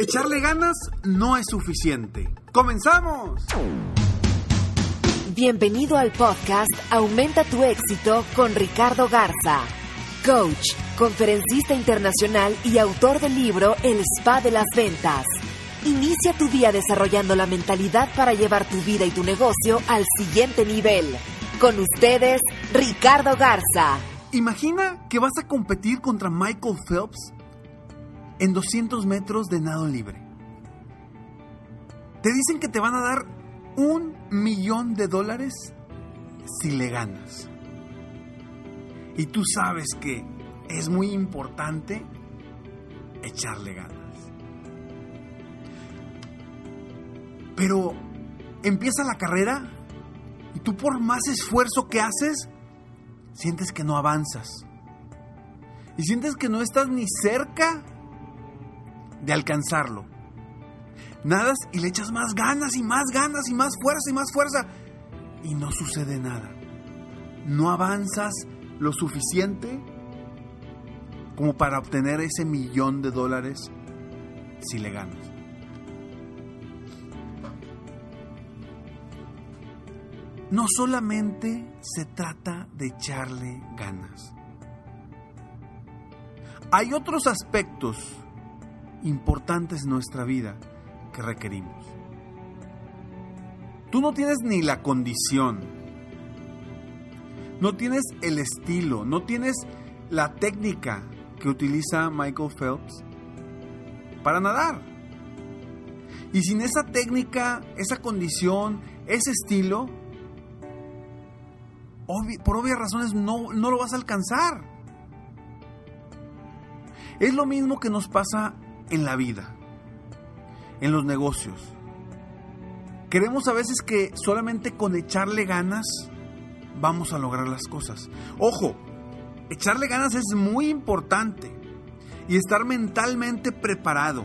Echarle ganas no es suficiente. ¡Comenzamos! Bienvenido al podcast Aumenta tu éxito con Ricardo Garza, coach, conferencista internacional y autor del libro El Spa de las Ventas. Inicia tu día desarrollando la mentalidad para llevar tu vida y tu negocio al siguiente nivel. Con ustedes, Ricardo Garza. Imagina que vas a competir contra Michael Phelps en 200 metros de nado libre. Te dicen que te van a dar un millón de dólares si le ganas. Y tú sabes que es muy importante echarle ganas. Pero empieza la carrera y tú por más esfuerzo que haces, sientes que no avanzas. Y sientes que no estás ni cerca de alcanzarlo. Nadas y le echas más ganas y más ganas y más fuerza y más fuerza. Y no sucede nada. No avanzas lo suficiente como para obtener ese millón de dólares si le ganas. No solamente se trata de echarle ganas. Hay otros aspectos importantes en nuestra vida que requerimos. Tú no tienes ni la condición, no tienes el estilo, no tienes la técnica que utiliza Michael Phelps para nadar. Y sin esa técnica, esa condición, ese estilo, por obvias razones no, no lo vas a alcanzar. Es lo mismo que nos pasa en la vida, en los negocios. Queremos a veces que solamente con echarle ganas vamos a lograr las cosas. Ojo, echarle ganas es muy importante y estar mentalmente preparado,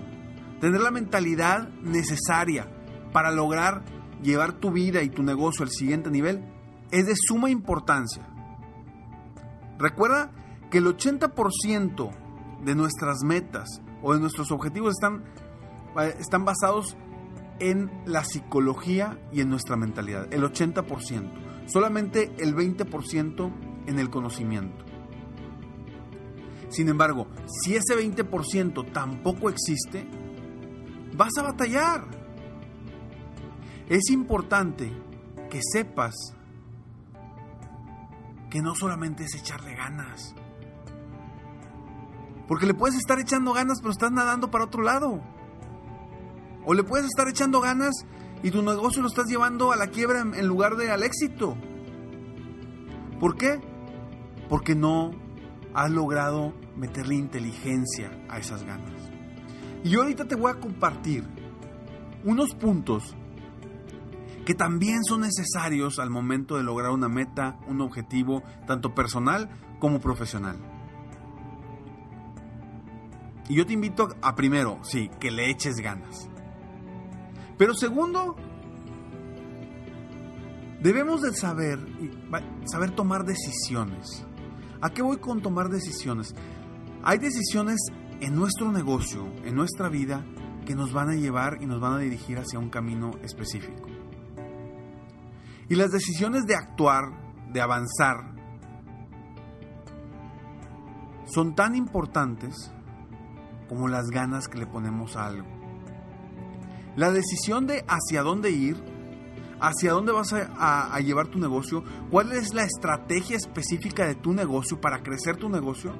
tener la mentalidad necesaria para lograr llevar tu vida y tu negocio al siguiente nivel es de suma importancia. Recuerda que el 80% de nuestras metas o de nuestros objetivos están, eh, están basados en la psicología y en nuestra mentalidad, el 80%, solamente el 20% en el conocimiento. Sin embargo, si ese 20% tampoco existe, vas a batallar. Es importante que sepas que no solamente es echarle ganas, porque le puedes estar echando ganas, pero estás nadando para otro lado. O le puedes estar echando ganas y tu negocio lo estás llevando a la quiebra en lugar de al éxito. ¿Por qué? Porque no has logrado meterle inteligencia a esas ganas. Y ahorita te voy a compartir unos puntos que también son necesarios al momento de lograr una meta, un objetivo, tanto personal como profesional. Y yo te invito a, primero, sí, que le eches ganas. Pero segundo, debemos de saber, saber tomar decisiones. ¿A qué voy con tomar decisiones? Hay decisiones en nuestro negocio, en nuestra vida, que nos van a llevar y nos van a dirigir hacia un camino específico. Y las decisiones de actuar, de avanzar, son tan importantes como las ganas que le ponemos a algo. La decisión de hacia dónde ir, hacia dónde vas a, a, llevar tu negocio, cuál es la estrategia específica de tu negocio para crecer tu negocio,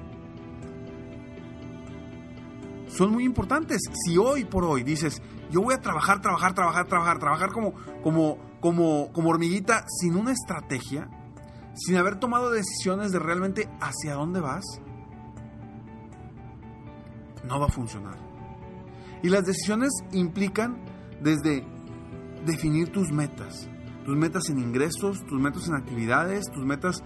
son muy importantes. Si hoy por hoy dices, yo voy a trabajar, trabajar, trabajar, trabajar, trabajar como, como, como, como hormiguita sin una estrategia, sin haber tomado decisiones de realmente hacia dónde vas, no va a funcionar. Y las decisiones implican desde definir tus metas, tus metas en ingresos, tus metas en actividades, tus metas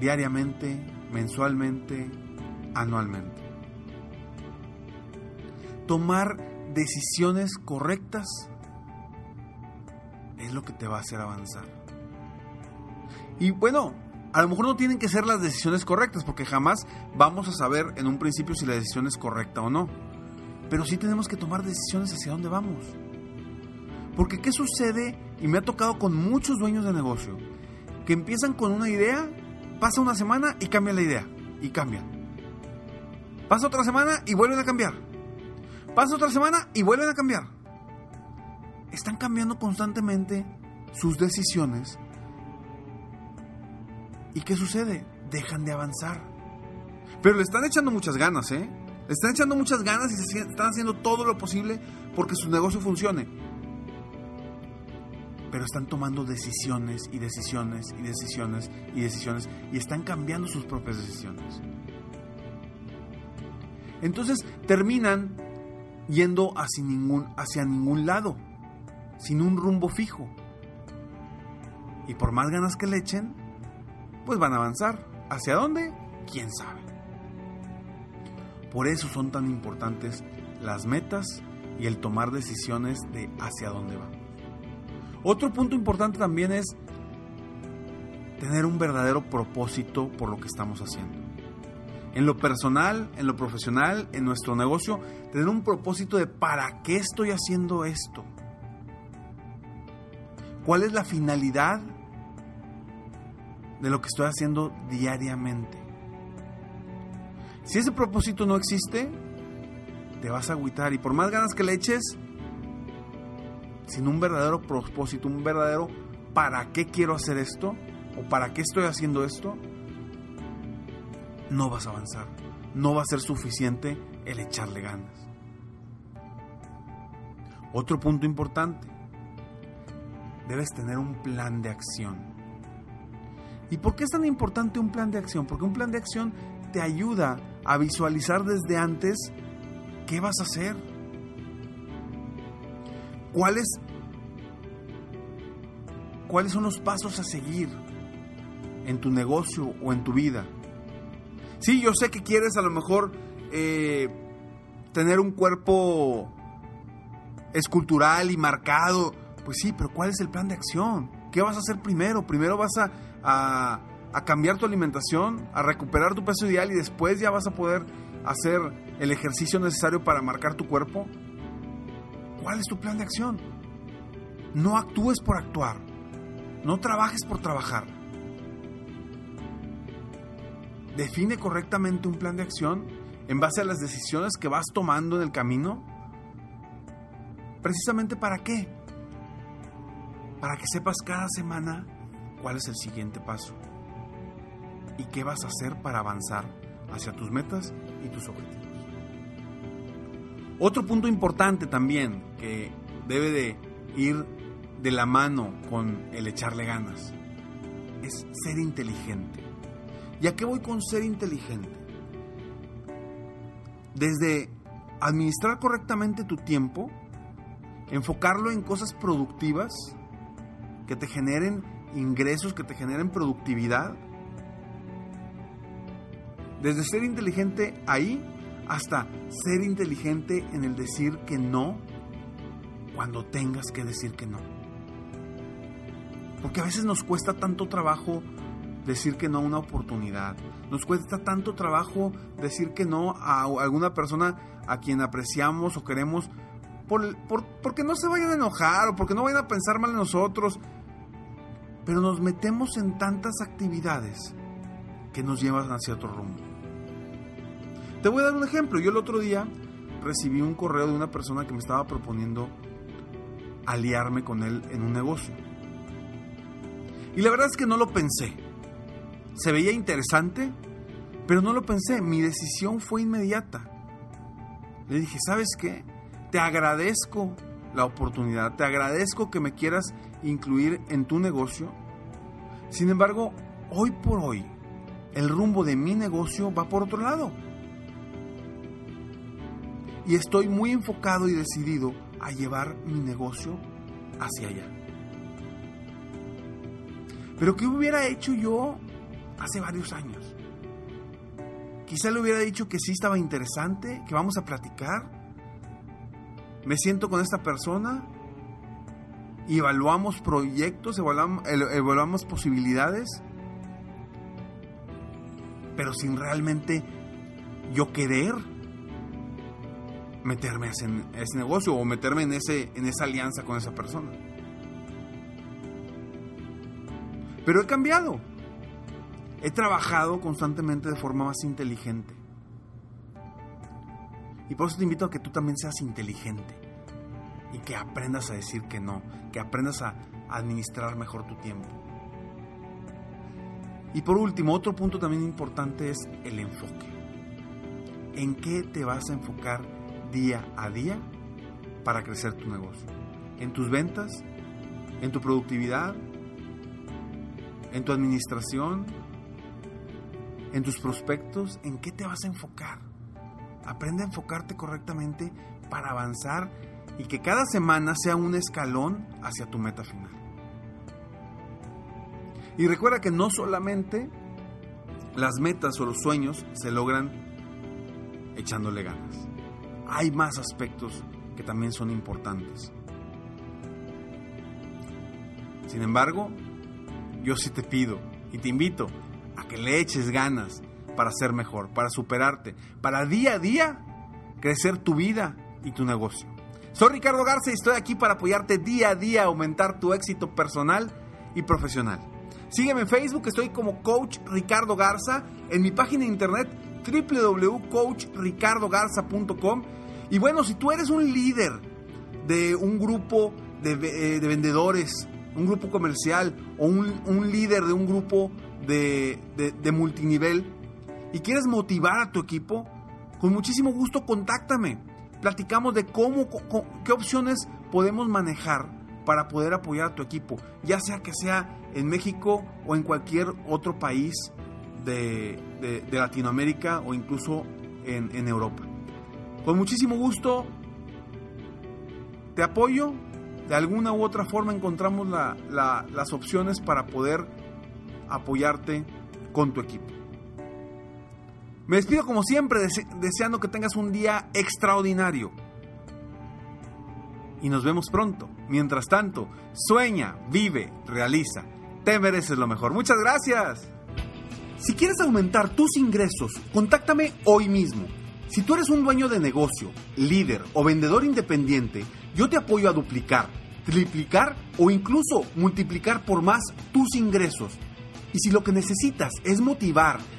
diariamente, mensualmente, anualmente. Tomar decisiones correctas es lo que te va a hacer avanzar. Y bueno, a lo mejor no tienen que ser las decisiones correctas, porque jamás vamos a saber en un principio si la decisión es correcta o no. Pero sí tenemos que tomar decisiones hacia dónde vamos. Porque ¿qué sucede? Y me ha tocado con muchos dueños de negocio, que empiezan con una idea, pasa una semana y cambian la idea, y cambian. Pasa otra semana y vuelven a cambiar. Pasa otra semana y vuelven a cambiar. Están cambiando constantemente sus decisiones ¿Y qué sucede? Dejan de avanzar. Pero le están echando muchas ganas, ¿eh? Le están echando muchas ganas y están haciendo todo lo posible porque su negocio funcione. Pero están tomando decisiones y decisiones y decisiones y decisiones y están cambiando sus propias decisiones. Entonces terminan yendo hacia ningún, hacia ningún lado, sin un rumbo fijo. Y por más ganas que le echen, pues van a avanzar. ¿Hacia dónde? ¿Quién sabe? Por eso son tan importantes las metas y el tomar decisiones de hacia dónde va. Otro punto importante también es tener un verdadero propósito por lo que estamos haciendo. En lo personal, en lo profesional, en nuestro negocio, tener un propósito de para qué estoy haciendo esto. ¿Cuál es la finalidad de lo que estoy haciendo diariamente. Si ese propósito no existe, te vas a agüitar y por más ganas que le eches, sin un verdadero propósito, un verdadero para qué quiero hacer esto o para qué estoy haciendo esto, no vas a avanzar. No va a ser suficiente el echarle ganas. Otro punto importante, debes tener un plan de acción. ¿Y por qué es tan importante un plan de acción? Porque un plan de acción te ayuda a visualizar desde antes qué vas a hacer. ¿Cuáles, cuáles son los pasos a seguir en tu negocio o en tu vida? Sí, yo sé que quieres a lo mejor eh, tener un cuerpo escultural y marcado. Pues sí, pero ¿cuál es el plan de acción? ¿Qué vas a hacer primero? Primero vas a a, cambiar tu alimentación, a recuperar tu peso ideal y después ya vas a poder hacer el ejercicio necesario para marcar tu cuerpo? ¿Cuál es tu plan de acción? No actúes por actuar. No trabajes por trabajar. Define correctamente un plan de acción en base a las decisiones que vas tomando en el camino. ¿Precisamente para qué? Para que sepas cada semana cuál es el siguiente paso y qué vas a hacer para avanzar hacia tus metas y tus objetivos. Otro punto importante también que debe de ir de la mano con el echarle ganas es ser inteligente. ¿Y a qué voy con ser inteligente? Desde administrar correctamente tu tiempo, enfocarlo en cosas productivas que te generen ingresos que te generen productividad. Desde ser inteligente ahí hasta ser inteligente en el decir que no cuando tengas que decir que no. Porque a veces nos cuesta tanto trabajo decir que no a una oportunidad. Nos cuesta tanto trabajo decir que no a alguna persona a quien apreciamos o queremos por, por, porque no se vayan a enojar o porque no vayan a pensar mal en nosotros pero nos metemos en tantas actividades que nos llevan hacia otro rumbo. Te voy a dar un ejemplo. Yo el otro día recibí un correo de una persona que me estaba proponiendo aliarme con él en un negocio. Y la verdad es que no lo pensé. Se veía interesante, pero no lo pensé. Mi decisión fue inmediata. Le dije, ¿sabes qué? Te agradezco la oportunidad, te agradezco que me quieras incluir en tu negocio. Sin embargo, hoy por hoy, el rumbo de mi negocio va por otro lado. Y estoy muy enfocado y decidido a llevar mi negocio hacia allá. Pero ¿qué hubiera hecho yo hace varios años? Quizá le hubiera dicho que sí estaba interesante, que vamos a platicar. Me siento con esta persona y evaluamos proyectos, evaluamos, posibilidades, pero sin realmente yo querer meterme en ese negocio o meterme en, ese, en esa alianza con esa persona. Pero he cambiado. He trabajado constantemente de forma más inteligente. Y por eso te invito a que tú también seas inteligente y que aprendas a decir que no, que aprendas a administrar mejor tu tiempo. Y por último, otro punto también importante es el enfoque. ¿En qué te vas a enfocar día a día para crecer tu negocio? ¿En tus ventas? ¿En tu productividad? ¿En tu administración? ¿En tus prospectos? ¿En qué te vas a enfocar? Aprende a enfocarte correctamente para avanzar y que cada semana sea un escalón hacia tu meta final. Y recuerda que no solamente las metas o los sueños se logran echándole ganas. Hay más aspectos que también son importantes. Sin embargo, yo sí te pido y te invito a que le eches ganas para ser mejor, para superarte, para día a día crecer tu vida y tu negocio. Soy Ricardo Garza y estoy aquí para apoyarte día a día a aumentar tu éxito personal y profesional. Sígueme en Facebook, estoy como Coach Ricardo Garza, en mi página de internet www.coachricardogarza.com. Y bueno, si tú eres un líder de un grupo de, eh, vendedores, un grupo comercial o un, líder de un grupo de, de multinivel y quieres motivar a tu equipo, con muchísimo gusto contáctame platicamos de cómo, qué opciones podemos manejar para poder apoyar a tu equipo, ya sea que sea en México o en cualquier otro país de, Latinoamérica o incluso en, Europa. Con muchísimo gusto te apoyo, de alguna u otra forma encontramos las opciones para poder apoyarte con tu equipo. Me despido como siempre deseando que tengas un día extraordinario. Y nos vemos pronto. Mientras tanto, sueña, vive, realiza. Te mereces lo mejor. Muchas gracias. Si quieres aumentar tus ingresos, contáctame hoy mismo. Si tú eres un dueño de negocio, líder o vendedor independiente, yo te apoyo a duplicar, triplicar o incluso multiplicar por más tus ingresos. Y si lo que necesitas es motivar,